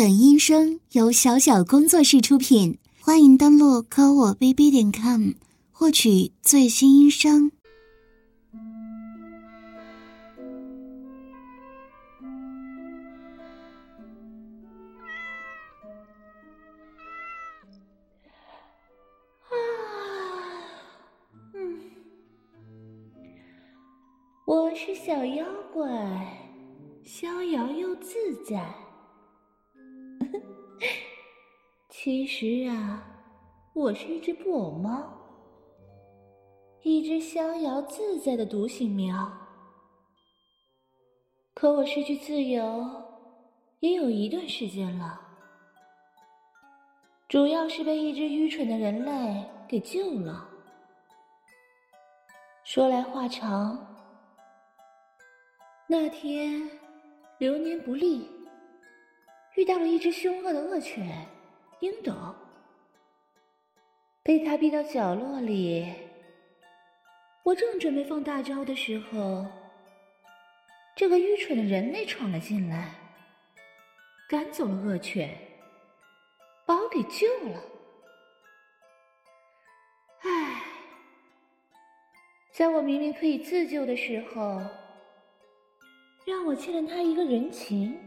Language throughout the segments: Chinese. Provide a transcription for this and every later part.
本音声由小小工作室出品，欢迎登录科我 bb 点 com 获取最新音声。啊，我是小妖怪，逍遥又自在。其实啊，我是一只布偶猫，一只逍遥自在的独行喵。可我失去自由也有一段时间了，主要是被一只愚蠢的人类给救了。说来话长，那天流年不利。遇到了一只凶恶的恶犬，英斗，被他逼到角落里。我正准备放大招的时候，这个愚蠢的人类闯了进来，赶走了恶犬，把我给救了。唉，在我明明可以自救的时候，让我欠了他一个人情。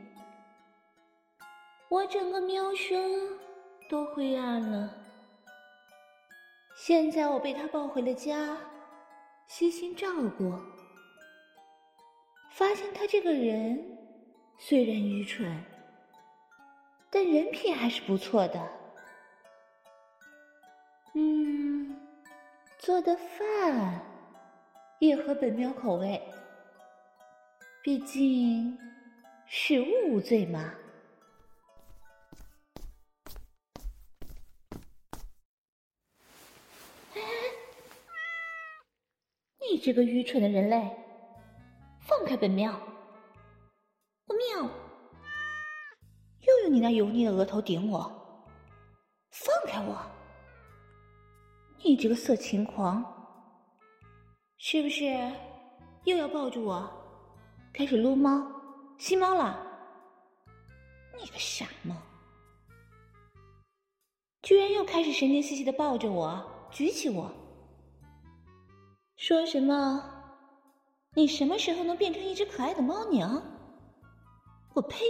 我整个喵生多灰暗了。现在我被他抱回了家，悉心照顾，发现他这个人虽然愚蠢，但人品还是不错的。嗯，做的饭也合本喵口味，毕竟食物无罪嘛。这个愚蠢的人类，放开本喵！我喵！又用你那油腻的额头顶我！放开我！你这个色情狂，是不是又要抱住我，开始撸猫、吸猫了？你个傻猫！居然又开始神经兮兮的抱着我，举起我！说什么？你什么时候能变成一只可爱的猫娘？我呸！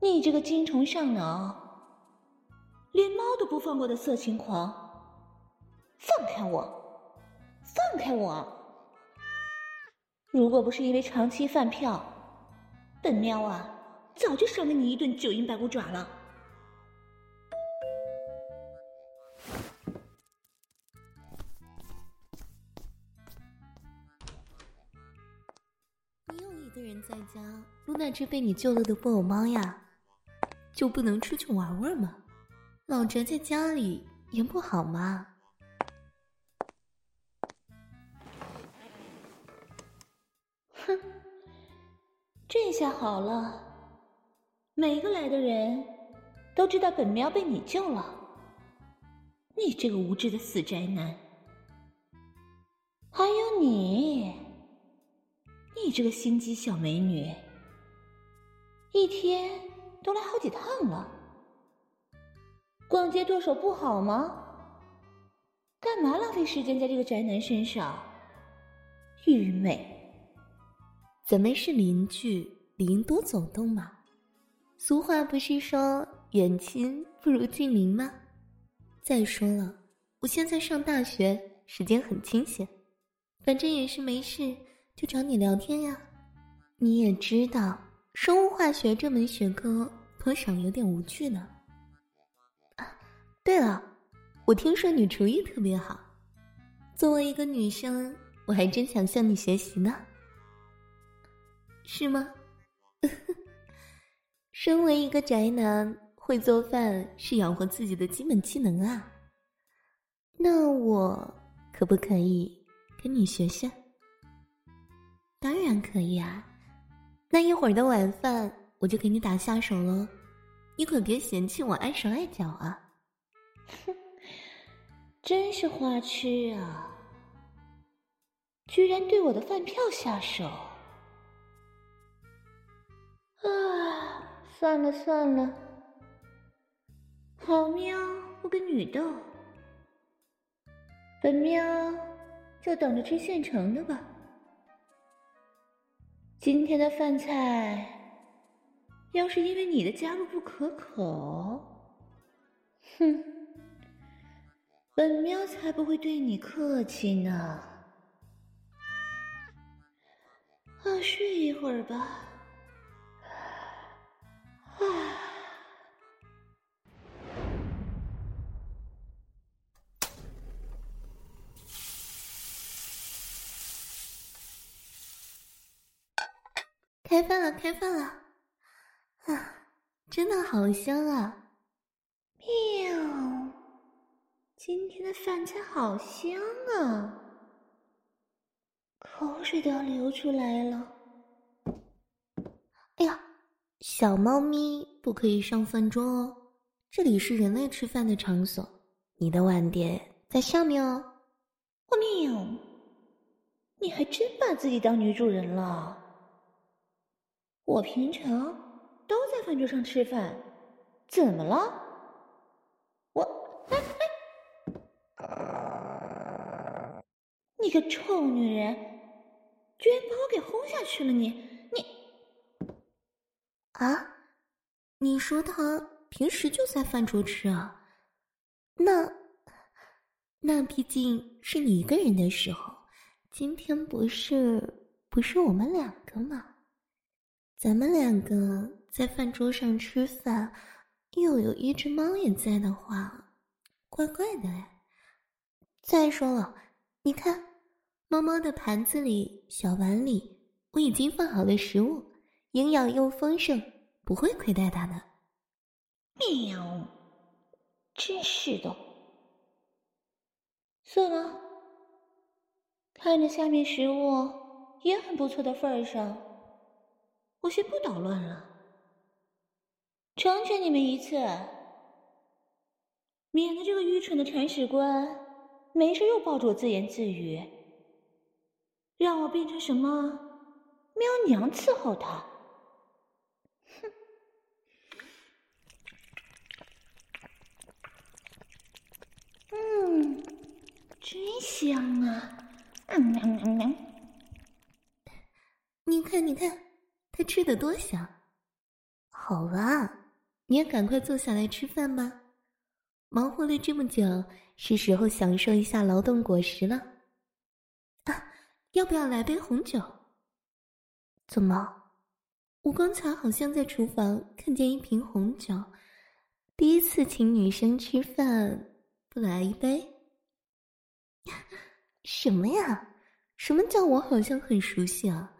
你这个精虫上脑，连猫都不放过的色情狂！放开我！放开我！如果不是因为长期饭票，本喵啊，早就赏了你一顿九阴白骨爪了。一个人在家撸那只被你救了的布偶猫呀，就不能出去玩玩吗？老宅在家里也不好吗？哼，这下好了，每个来的人都知道本喵被你救了。你这个无知的死宅男，还有你。你这个心机小美女，一天都来好几趟了。逛街剁手不好吗？干嘛浪费时间在这个宅男身上？愚昧！咱们是邻居，理应多走动嘛。俗话不是说远亲不如近邻吗？再说了，我现在上大学，时间很清闲，反正也是没事。就找你聊天呀，你也知道，生物化学这门学科多少有点无趣呢。啊，对了，我听说你厨艺特别好，作为一个女生，我还真想向你学习呢。是吗？身为一个宅男，会做饭是养活自己的基本技能啊。那我可不可以跟你学学？当然可以啊，那一会儿的晚饭我就给你打下手喽，你可别嫌弃我碍手碍脚啊！哼，真是花痴啊！居然对我的饭票下手！啊，算了算了，好喵不跟女斗，本喵就等着吃现成的吧。今天的饭菜，要是因为你的加入不可口，哼，本喵才不会对你客气呢。啊，睡一会儿吧。啊！开饭了，开饭了！啊，真的好香啊！喵，今天的饭菜好香啊，口水都要流出来了。哎呀！小猫咪不可以上饭桌哦，这里是人类吃饭的场所，你的碗碟在下面哦。我喵，你还真把自己当女主人了。我平常都在饭桌上吃饭，怎么了？我，哎哎，你个臭女人，居然把我给轰下去了你，你。啊，你说他平时就在饭桌吃啊？那，那毕竟是你一个人的时候，今天不是不是我们两个吗？咱们两个在饭桌上吃饭，又有一只猫也在的话，怪怪的哎。再说了，你看，猫猫的盘子里、小碗里，我已经放好了食物。营养又丰盛，不会亏待它的。喵，真是的。算了，看着下面食物也很不错的份儿上，我先不捣乱了。成全你们一次，免得这个愚蠢的铲屎官没事又抱着我自言自语，让我变成什么喵娘伺候他。哼嗯，真香啊！嗯嗯嗯，你看，你看，他吃的多香。好了，你也赶快坐下来吃饭吧。忙活了这么久，是时候享受一下劳动果实了。啊，要不要来杯红酒？怎么？我刚才好像在厨房看见一瓶红酒，第一次请女生吃饭，不来一杯？什么呀？什么叫我好像很熟悉啊？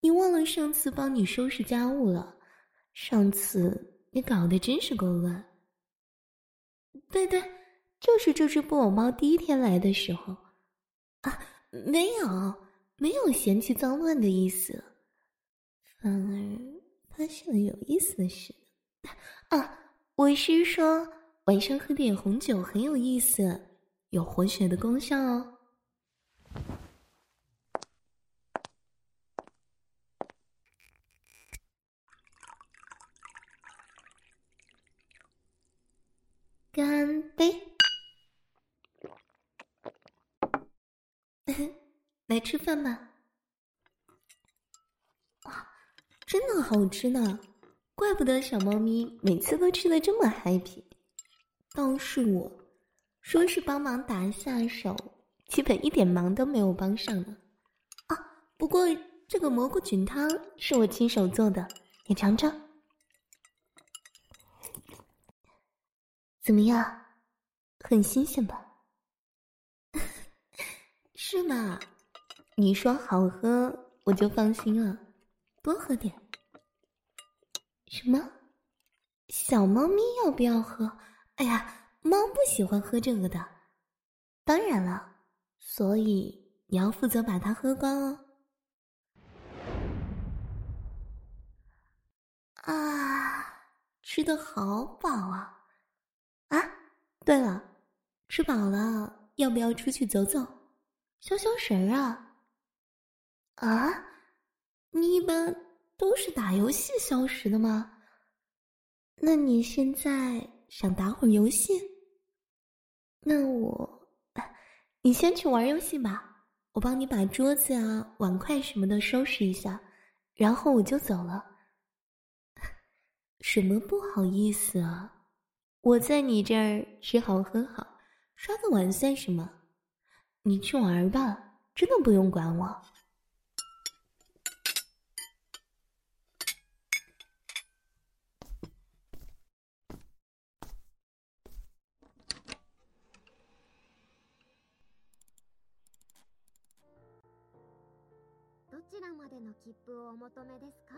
你忘了上次帮你收拾家务了？上次你搞得真是够乱。对对，就是这只布偶猫第一天来的时候。啊，没有，没有嫌弃脏乱的意思。反而发现了有意思的事啊！我是说，晚上喝点红酒很有意思，有活血的功效哦。干杯！来吃饭吧。真的好吃呢，怪不得小猫咪每次都吃的这么 happy。倒是我，说是帮忙打下手，基本一点忙都没有帮上呢。啊，不过这个蘑菇菌汤是我亲手做的，你尝尝，怎么样？很新鲜吧？是吗？你说好喝，我就放心了。多喝点。什么？小猫咪要不要喝？哎呀，猫不喜欢喝这个的。当然了，所以你要负责把它喝光哦。啊，吃的好饱啊！啊，对了，吃饱了要不要出去走走，消消食啊？啊？你一般都是打游戏消食的吗？那你现在想打会儿游戏？那我，你先去玩游戏吧，我帮你把桌子啊、碗筷什么的收拾一下，然后我就走了。什么不好意思啊？我在你这儿吃好喝好，刷个碗算什么？你去玩吧，真的不用管我。切符をお求めです。か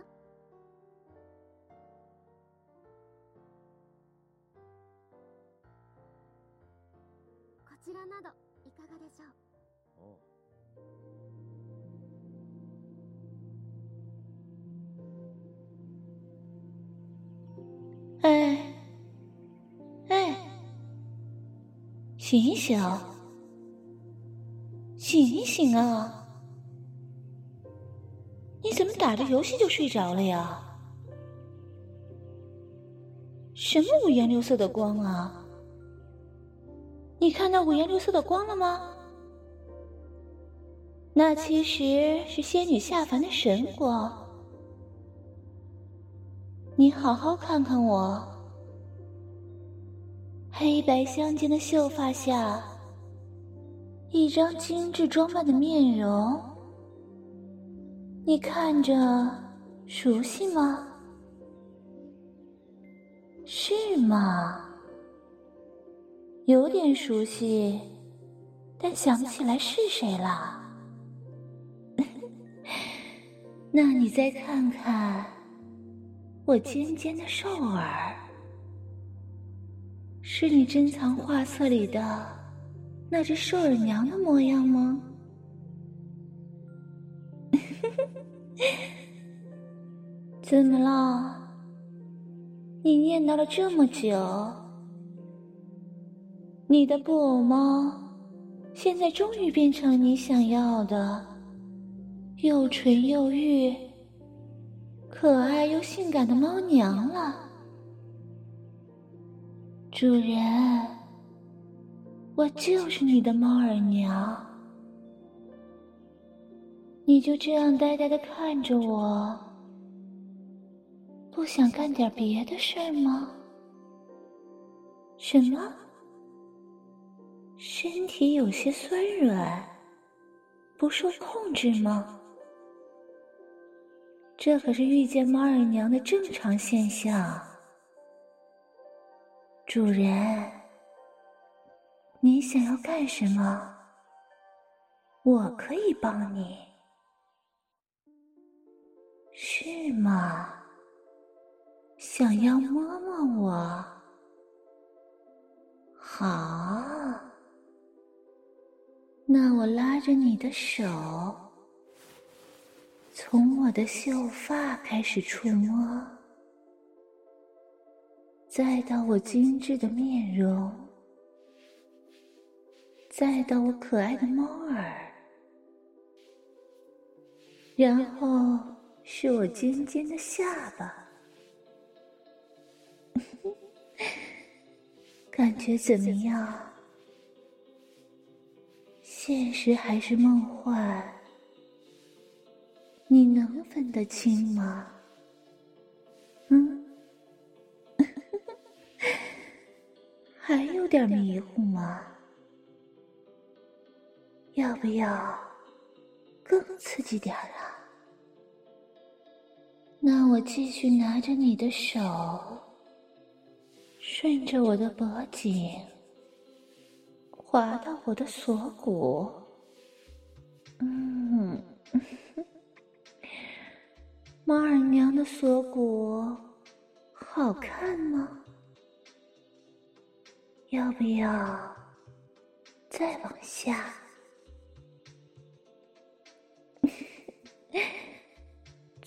こちらなどいかがでしょう？哎，哎，醒一醒，醒一醒啊！打着游戏就睡着了呀？什么五颜六色的光啊？你看到五颜六色的光了吗？那其实是仙女下凡的神光。你好好看看我，黑白相间的秀发下，一张精致装扮的面容，你看着熟悉吗？是吗？有点熟悉，但想不起来是谁了。那你再看看。我尖尖的兽耳，是你珍藏画册里的那只兽耳娘的模样吗？怎么了？你念叨了这么久，你的布偶猫现在终于变成你想要的，又纯又欲。可爱又性感的猫娘了，主人，我就是你的猫耳娘。你就这样呆呆的看着我，不想干点别的事儿吗？什么？身体有些酸软，不受控制吗？这可是遇见猫耳娘的正常现象。主人，你想要干什么？我可以帮你。是吗？想要摸摸我？好，那我拉着你的手。从我的秀发开始触摸，再到我精致的面容，再到我可爱的猫耳，然后是我尖尖的下巴，感觉怎么样？现实还是梦幻？你能分得清吗？嗯，还有点迷糊吗？要不要更刺激点啊？那我继续拿着你的手，顺着我的脖颈，滑到我的锁骨。嗯。猫耳娘的锁骨好看吗？要不要再往下？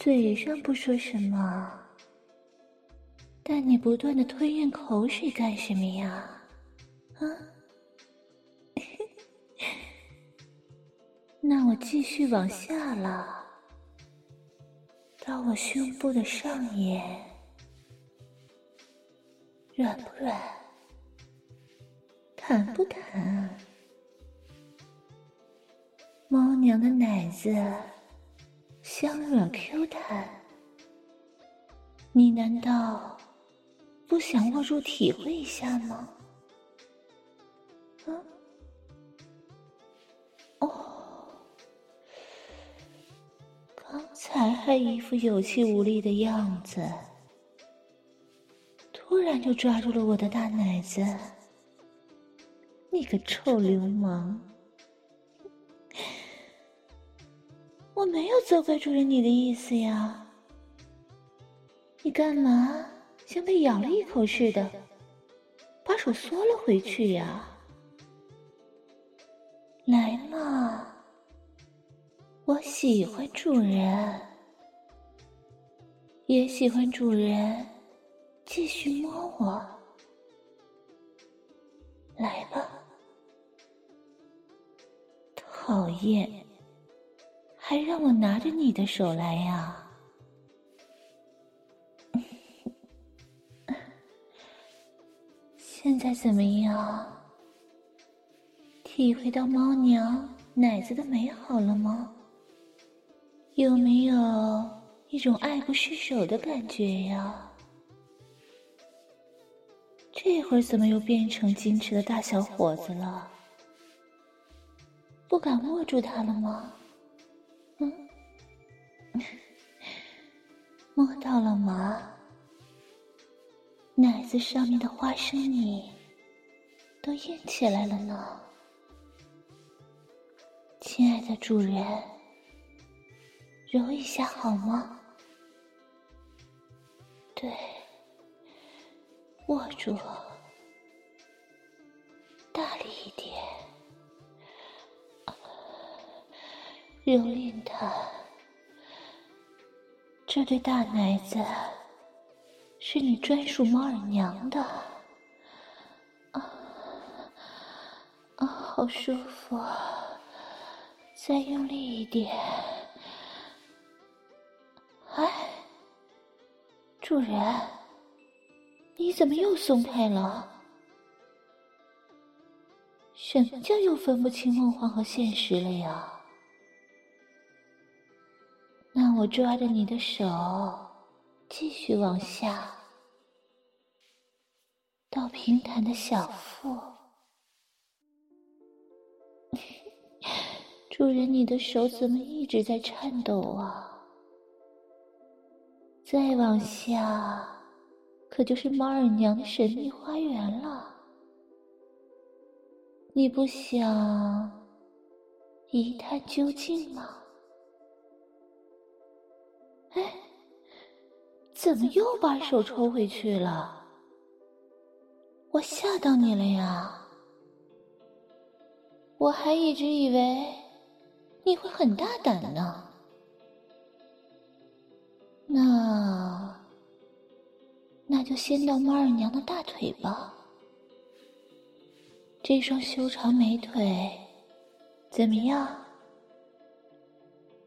嘴上不说什么，但你不断的吞咽口水干什么呀？啊？那我继续往下了。到我胸部的上沿，软不软？弹不弹？猫娘的奶子香软 Q 弹，你难道不想握住体会一下吗？嗯？哦，刚才还一副有气无力的样子。突然就抓住了我的大奶子，你个臭流氓！我没有责怪主人你的意思呀，你干嘛像被咬了一口似的，把手缩了回去呀？来嘛，我喜欢主人，也喜欢主人。继续摸我，来吧！讨厌，还让我拿着你的手来呀！现在怎么样？体会到猫娘奶子的美好了吗？有没有一种爱不释手的感觉呀？这会儿怎么又变成矜持的大小伙子了？不敢握住他了吗？摸到了吗？奶子上面的花生米都硬起来了呢。亲爱的主人，揉一下好吗？对。握住，大力一点，蹂躏它。这对大奶子是你专属猫耳娘的，啊啊，好舒服！再用力一点，哎，主人。你怎么又松开了？什么叫又分不清梦幻和现实了呀？那我抓着你的手，继续往下，到平坦的小腹。主人，你的手怎么一直在颤抖啊？再往下。可就是猫耳娘的神秘花园了，你不想一探究竟吗？哎，怎么又把手抽回去了？我吓到你了呀！我还一直以为你会很大胆呢。那。那就先到猫二娘的大腿吧。这双修长美腿怎么样？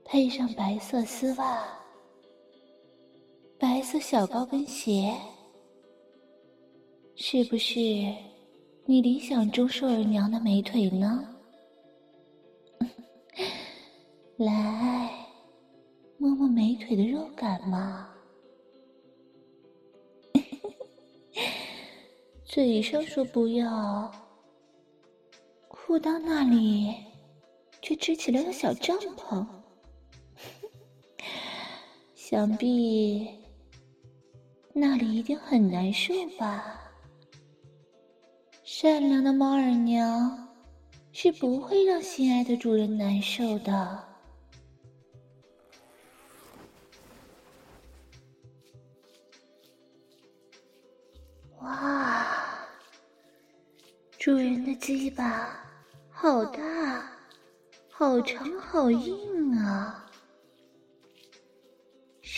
配上白色丝袜、白色小高跟鞋，是不是你理想中兽儿娘的美腿呢？来，摸摸美腿的肉感嘛。嘴上说不要，裤裆那里却支起了个小帐篷，想必那里一定很难受吧？善良的猫耳娘是不会让心爱的主人难受的。哇主人的鸡巴好大，好长，好硬啊！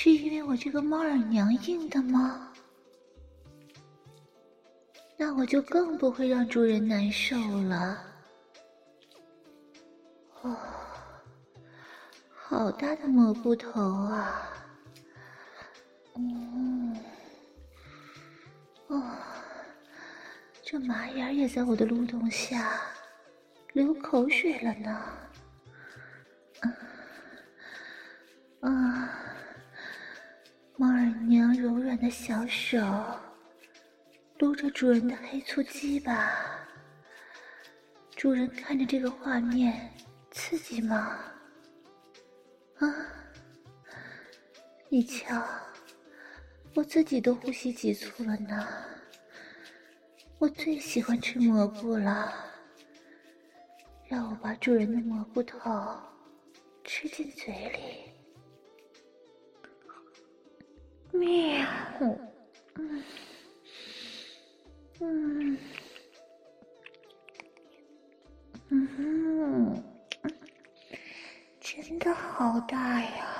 是因为我这个猫耳娘硬的吗？那我就更不会让主人难受了。哦，好大的蘑菇头啊！嗯，哦，这马眼也在我的蠕动下流口水了呢。啊啊，猫耳娘柔软的小手撸着主人的黑粗鸡巴，主人看着这个画面，刺激吗？啊，你瞧，我自己都呼吸急促了呢。我最喜欢吃蘑菇了，让我把主人的蘑菇头吃进嘴里。喵，嗯，嗯，嗯，真的好大呀。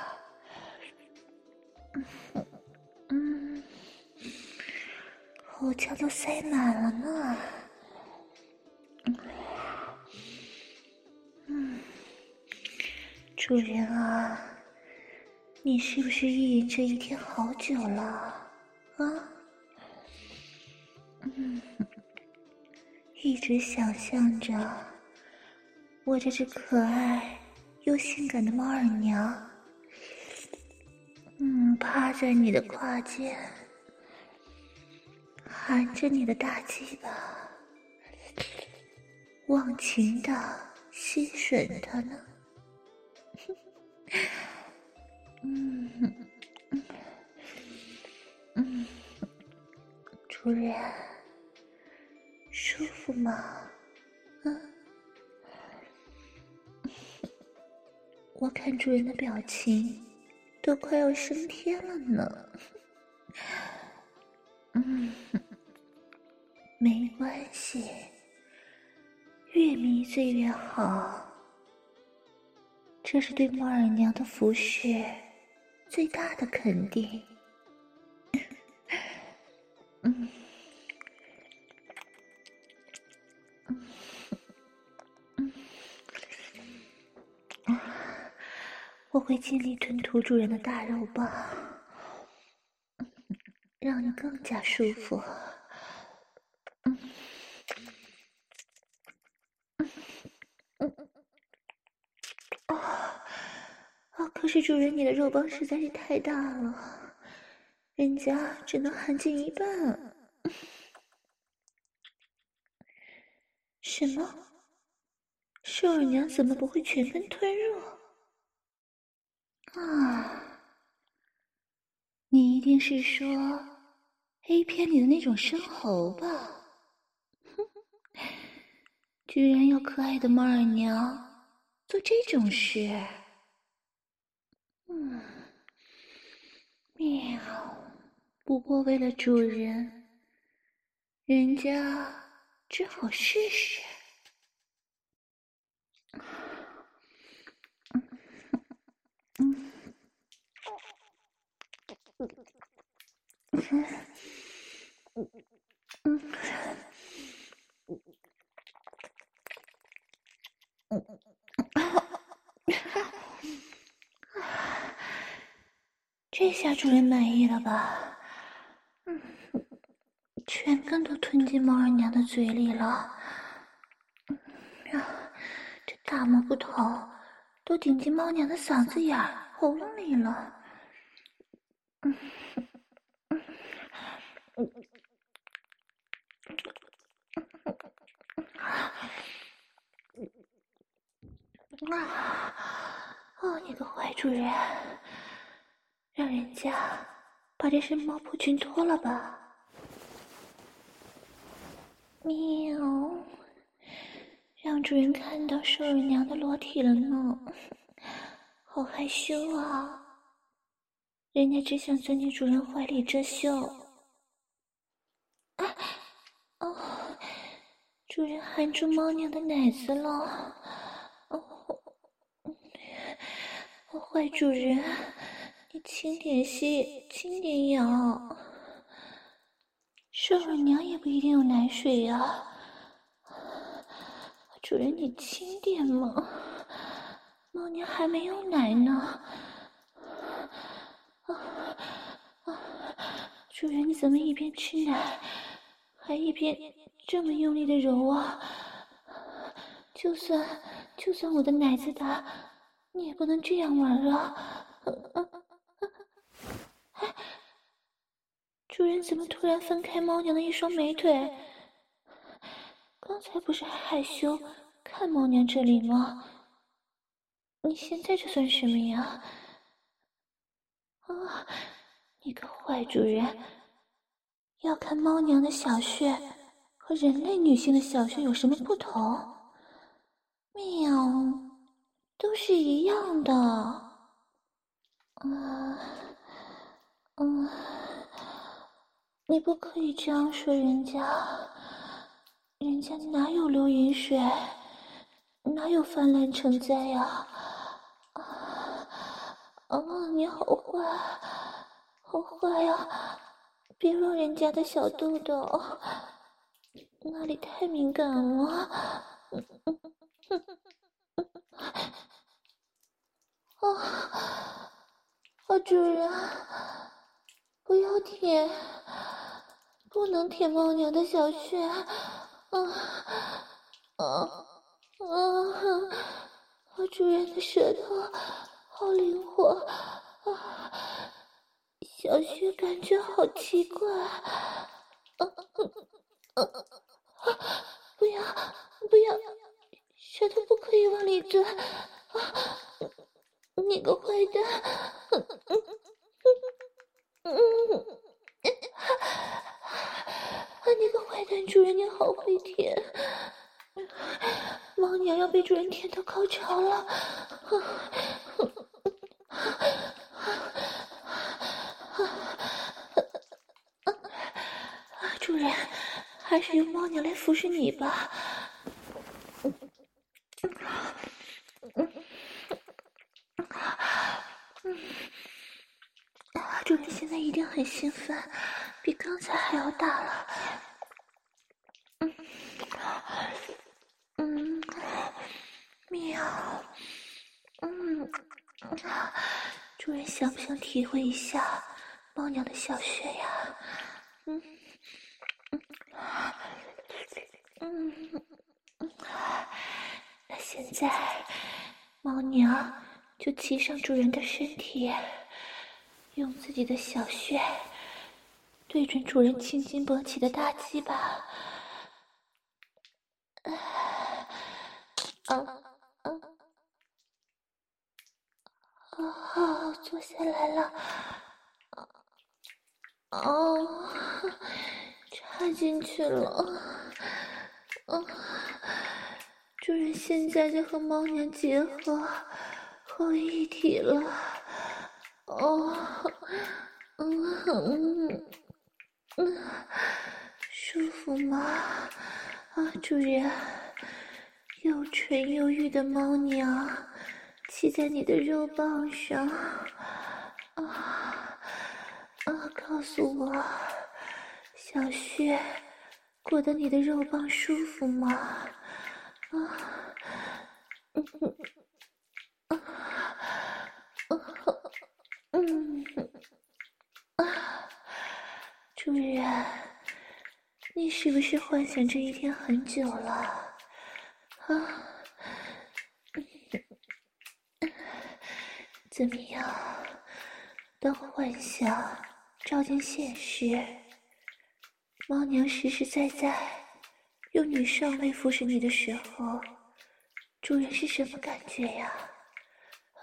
口腔都塞满了呢。嗯，主人啊，你是不是意淫这一天好久了？啊？嗯，一直想象着我这只可爱又性感的猫耳娘，嗯，趴在你的胯间。含着你的大鸡巴，忘情的吸吮它呢。嗯嗯嗯，主人，舒服吗？嗯，我看主人的表情都快要升天了呢。嗯。没关系，越迷醉越好。这是对猫耳娘的服侍最大的肯定。嗯，嗯，嗯，啊，我会尽力吞吐主人的大肉棒，让你更加舒服。可是主人，你的肉包实在是太大了，人家只能含进一半。什么？兽耳娘怎么不会全分吞入？啊！你一定是说 A 片里的那种生猴吧？居然要可爱的猫耳娘做这种事！嗯，喵。不过为了主人，人家只好试试。嗯嗯嗯嗯这下主人满意了吧？嗯，全根都吞进猫二娘的嘴里了。这大蘑菇头都顶进猫娘的嗓子眼儿、喉咙里了。嗯嗯嗯啊！哦，你个坏主人！让人家把这身猫婆裙脱了吧！喵，让主人看到兽耳娘的裸体了呢，好害羞啊！人家只想钻进主人怀里遮羞。啊，哦，主人含住猫娘的奶子了！哦，坏主人。轻点吸，轻点咬。兽耳娘也不一定有奶水呀、主人，你轻点嘛，猫娘还没有奶呢。啊啊！主人，你怎么一边吃奶，还一边这么用力的揉啊！就算就算我的奶子大，你也不能这样玩啊！主人怎么突然分开猫娘的一双美腿？刚才不是还害羞看猫娘这里吗？你现在这算什么呀？啊，你个坏主人！要看猫娘的小穴和人类女性的小穴有什么不同？喵，都是一样的。嗯嗯，你不可以这样说人家，人家哪有流银水，哪有泛滥成灾呀？啊啊，你好坏，好坏呀！别让人家的小豆豆，那里太敏感了。啊，啊，主人，不要舔，不能舔猫娘的小穴。啊啊啊！啊，主人的舌头好灵活。啊。小穴感觉好奇怪，啊啊啊！不要不要，舌头不可以往里钻！啊，你个坏蛋！啊，你个坏蛋！主人你好会舔，猫娘要被主人舔到高潮了！啊还是由猫娘来服侍你吧。嗯嗯嗯，主人现在一定很兴奋，比刚才还要大了。嗯嗯，喵，嗯，主人想不想体会一下猫娘的小穴呀？嗯。嗯，那现在猫娘就骑上主人的身体，用自己的小穴对准主人青筋勃起的大鸡巴，啊啊啊！啊，坐下来了，哦。插进去了，嗯，主人现在就和猫娘结合，合为一体了，哦，嗯嗯嗯，舒服吗？啊，主人，又纯又玉的猫娘骑在你的肉棒上，啊啊，告诉我。小穴裹得你的肉棒舒服吗？啊，嗯嗯嗯啊，主人，你是不是幻想这一天很久了？啊，怎么样？当幻想照进现实。猫娘实实在在用女上位服侍你的时候，主人是什么感觉呀？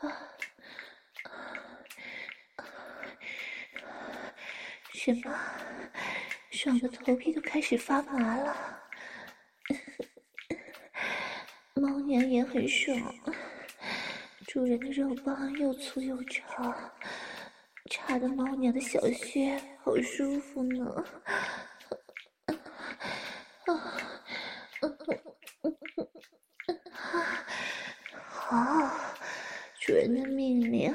啊，什么？爽的头皮都开始发麻了。猫娘也很爽，主人的肉棒又粗又长，插的猫娘的小穴好舒服呢。好主人的命令，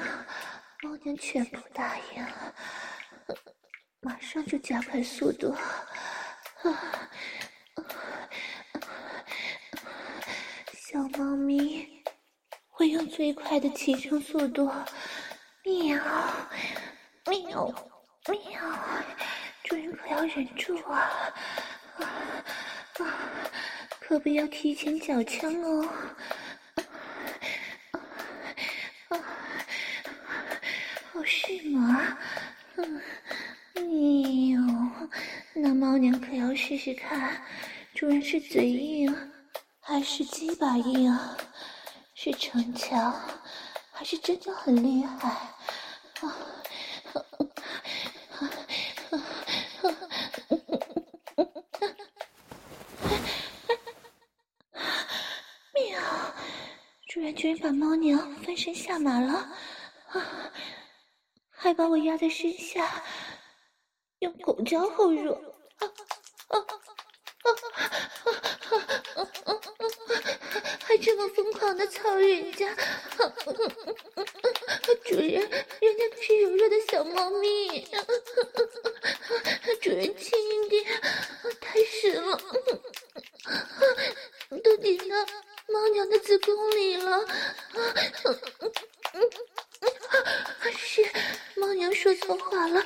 猫娘全部答应，上就加快速度。小猫咪会用最快的起床速度，喵喵喵！主人可要忍住啊！啊可不要提前缴枪哦。哦，是吗？嗯，哎呦，那猫娘可要试试看，主人是嘴硬还是鸡巴硬啊？是逞强还是真的很厉害？啊！居然把猫娘翻身下马了，啊！还把我压在身下，用狗交后入，人家，主人，人家可是柔弱的小猫咪，主人轻一点，太湿了，都顶到猫娘的子宫里了，是猫娘说错话了，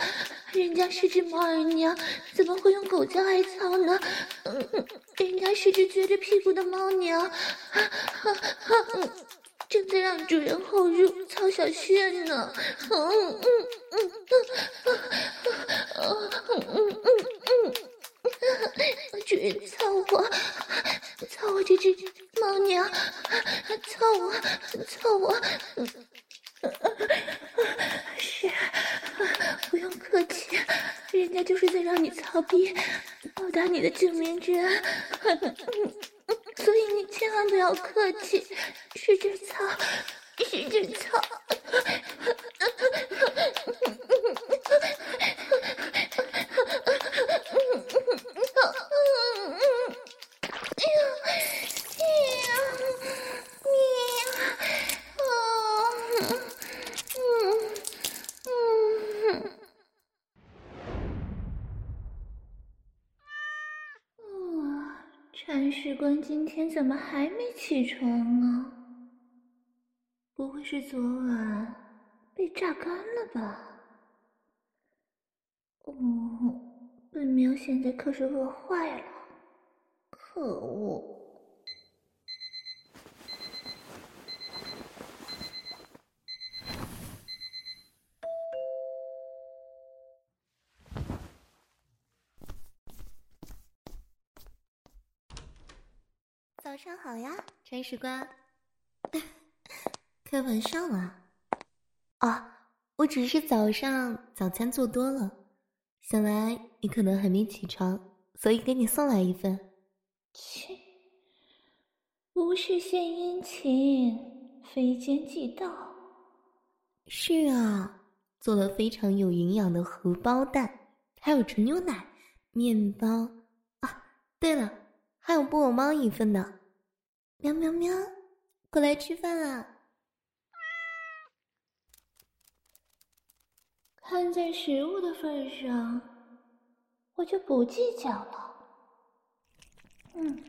人家是只猫儿娘，怎么会用狗叫来操呢？人家是只撅着屁股的猫娘，正在让主人后入曹小炫呢。嗯嗯嗯嗯嗯嗯，主人操我，操我这只。猫娘，操我，操我！是，不用客气，人家就是在让你操逼，报答你的救命之恩。所以你千万不要客气，使劲操，使劲操。士官今天怎么还没起床啊？不会是昨晚被榨干了吧？哦，本喵现在可是饿坏了，可恶！上好呀，铲屎官。开玩笑啊！啊，我只是早上早餐做多了，想来你可能还没起床，所以给你送来一份。切，不是献殷勤，非奸即盗。是啊，做了非常有营养的荷包蛋，还有纯牛奶、面包啊。对了，还有布偶猫一份呢。喵喵喵，过来吃饭啦！看在食物的份上，我就不计较了。嗯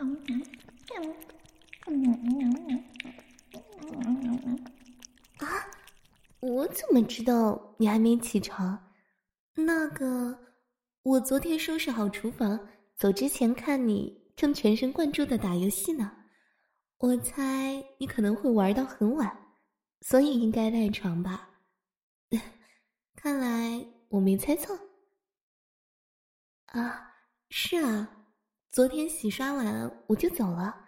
嗯嗯嗯嗯嗯嗯嗯啊！我怎么知道你还没起床？那个，我昨天收拾好厨房，走之前看你。正全神贯注的打游戏呢，我猜你可能会玩到很晚，所以应该赖床吧？看来我没猜错。啊，是啊，昨天洗刷完我就走了，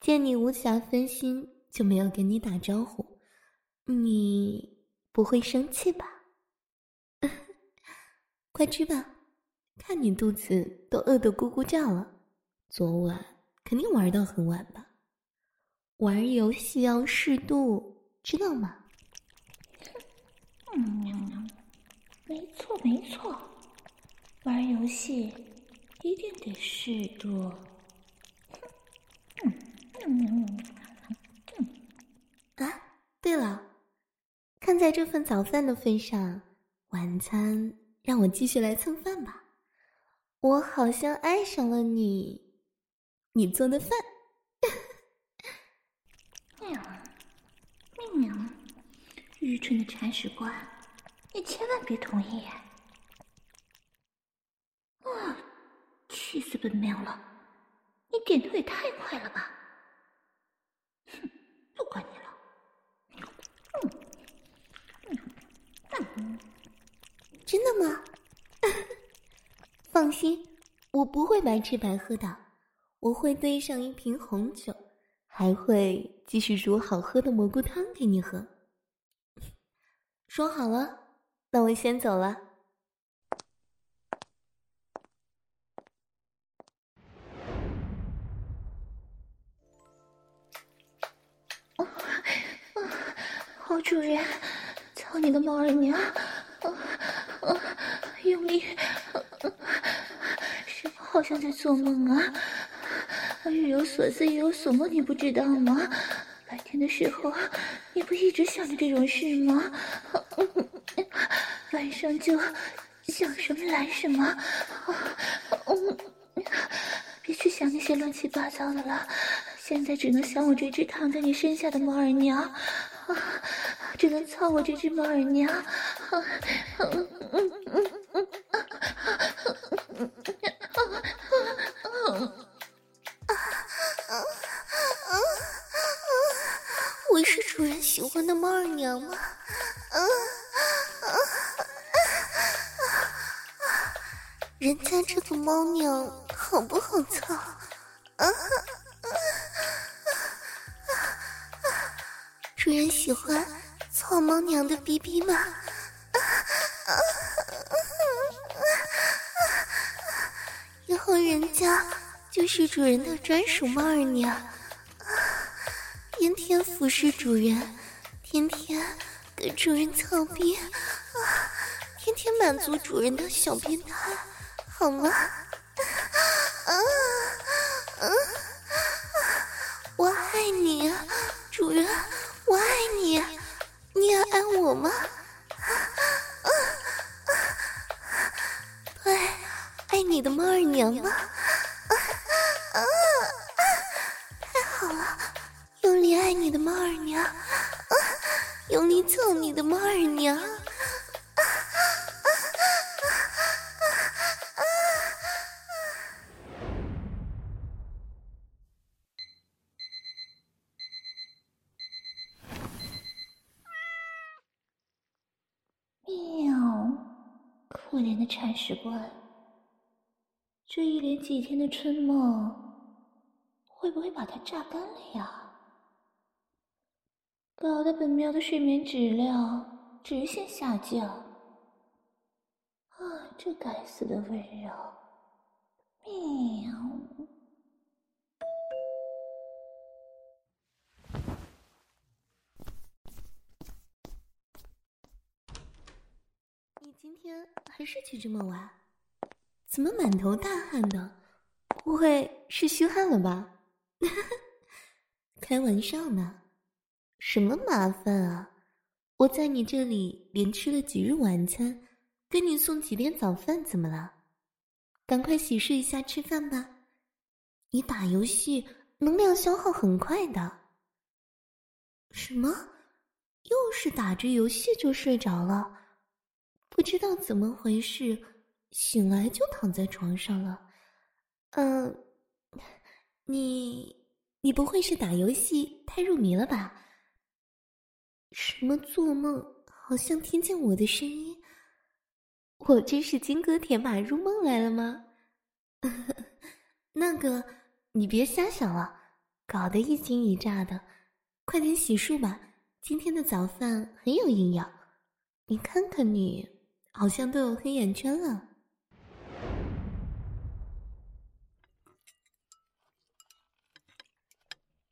见你无暇分心，就没有跟你打招呼。你不会生气吧？快吃吧，看你肚子都饿得咕咕叫了。昨晚肯定玩到很晚吧？玩游戏要适度，知道吗？嗯，没错没错，玩游戏一定得适度。嗯嗯嗯啊，对了，看在这份早饭的份上，晚餐让我继续来蹭饭吧。我好像爱上了你。你做的饭，喵喵，愚蠢的铲屎官，你千万别同意！啊，气死本喵了！你点头也太快了吧！哼，不管你了。嗯嗯，真的吗？放心，我不会白吃白喝的，我会堆上一瓶红酒，还会继续煮好喝的蘑菇汤给你喝。说好了，那我先走了。好主人，操你的猫儿娘！啊啊用力，师父好像在做梦啊，他日有所思，夜有所梦，你不知道吗？白天的时候，你不一直想着这种事吗？晚上就想什么来什么。别去想那些乱七八糟的了，现在只能想我这只躺在你身下的猫儿娘。只能操我这只猫儿娘！我的猫儿娘吗？人家这个猫娘好不好操啊？主人喜欢。操猫娘的逼逼吗？以后人家就是主人的专属猫儿娘，天天服侍主人，天天给主人操逼啊，天天满足主人的小变态，好吗？啊啊！我爱你，主人，我爱你。你也爱我吗？对，爱你的猫儿娘吗？太好了，用力爱你的猫儿娘，用力揍你的猫儿娘。可怜的铲屎官，这一连几天的春梦，会不会把它榨干了呀？搞得本喵的睡眠质量直线下降。啊，这该死的温柔，喵。你今天还是起这么晚？怎么满头大汗的？不会是虚汗了吧？哈 哈开玩笑呢，什么麻烦啊？我在你这里连吃了几日晚餐，给你送几点早饭，怎么了？赶快洗漱一下，吃饭吧。你打游戏能量消耗很快的。什么？又是打着游戏就睡着了？不知道怎么回事，醒来就躺在床上了。嗯、你你不会是打游戏太入迷了吧？什么做梦，好像听见我的声音？我这是金戈铁马入梦来了吗？那个，你别瞎想了，搞得一惊一乍的。快点洗漱吧，今天的早饭很有营养。你看看你。好像都有黑眼圈了。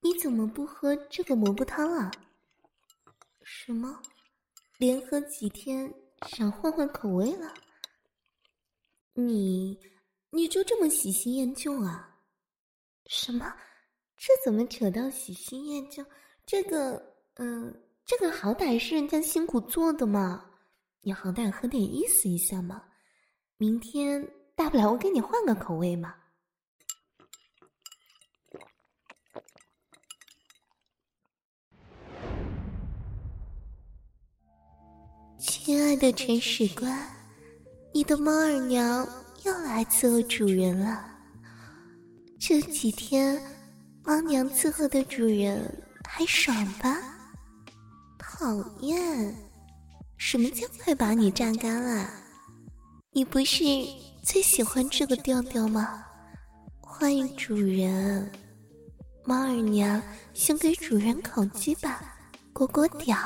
你怎么不喝这个蘑菇汤啊？什么？连喝几天想换换口味了？你你就这么喜新厌旧啊？什么？这怎么扯到喜新厌旧？这个，嗯、这个好歹是人家辛苦做的嘛。你好歹喝点意思一下嘛，明天大不了我给你换个口味嘛。亲爱的铲屎官，你的猫儿娘又来伺候主人了。这几天猫娘伺候的主人还爽吧？讨厌！什么叫快把你榨干了？你不是最喜欢这个调调吗？欢迎主人，猫儿娘先给主人烤鸡吧，裹裹屌。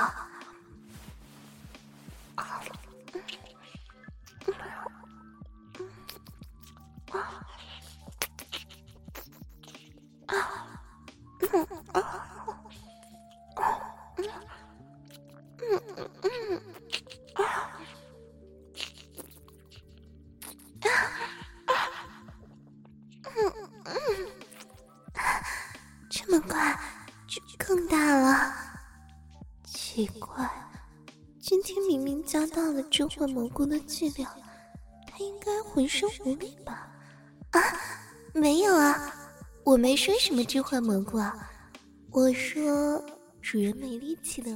啊，奇怪，今天明明加大了召唤蘑菇的剂量，他应该浑身无力吧？啊，没有啊，我没说什么召唤蘑菇啊，我说主人没力气了。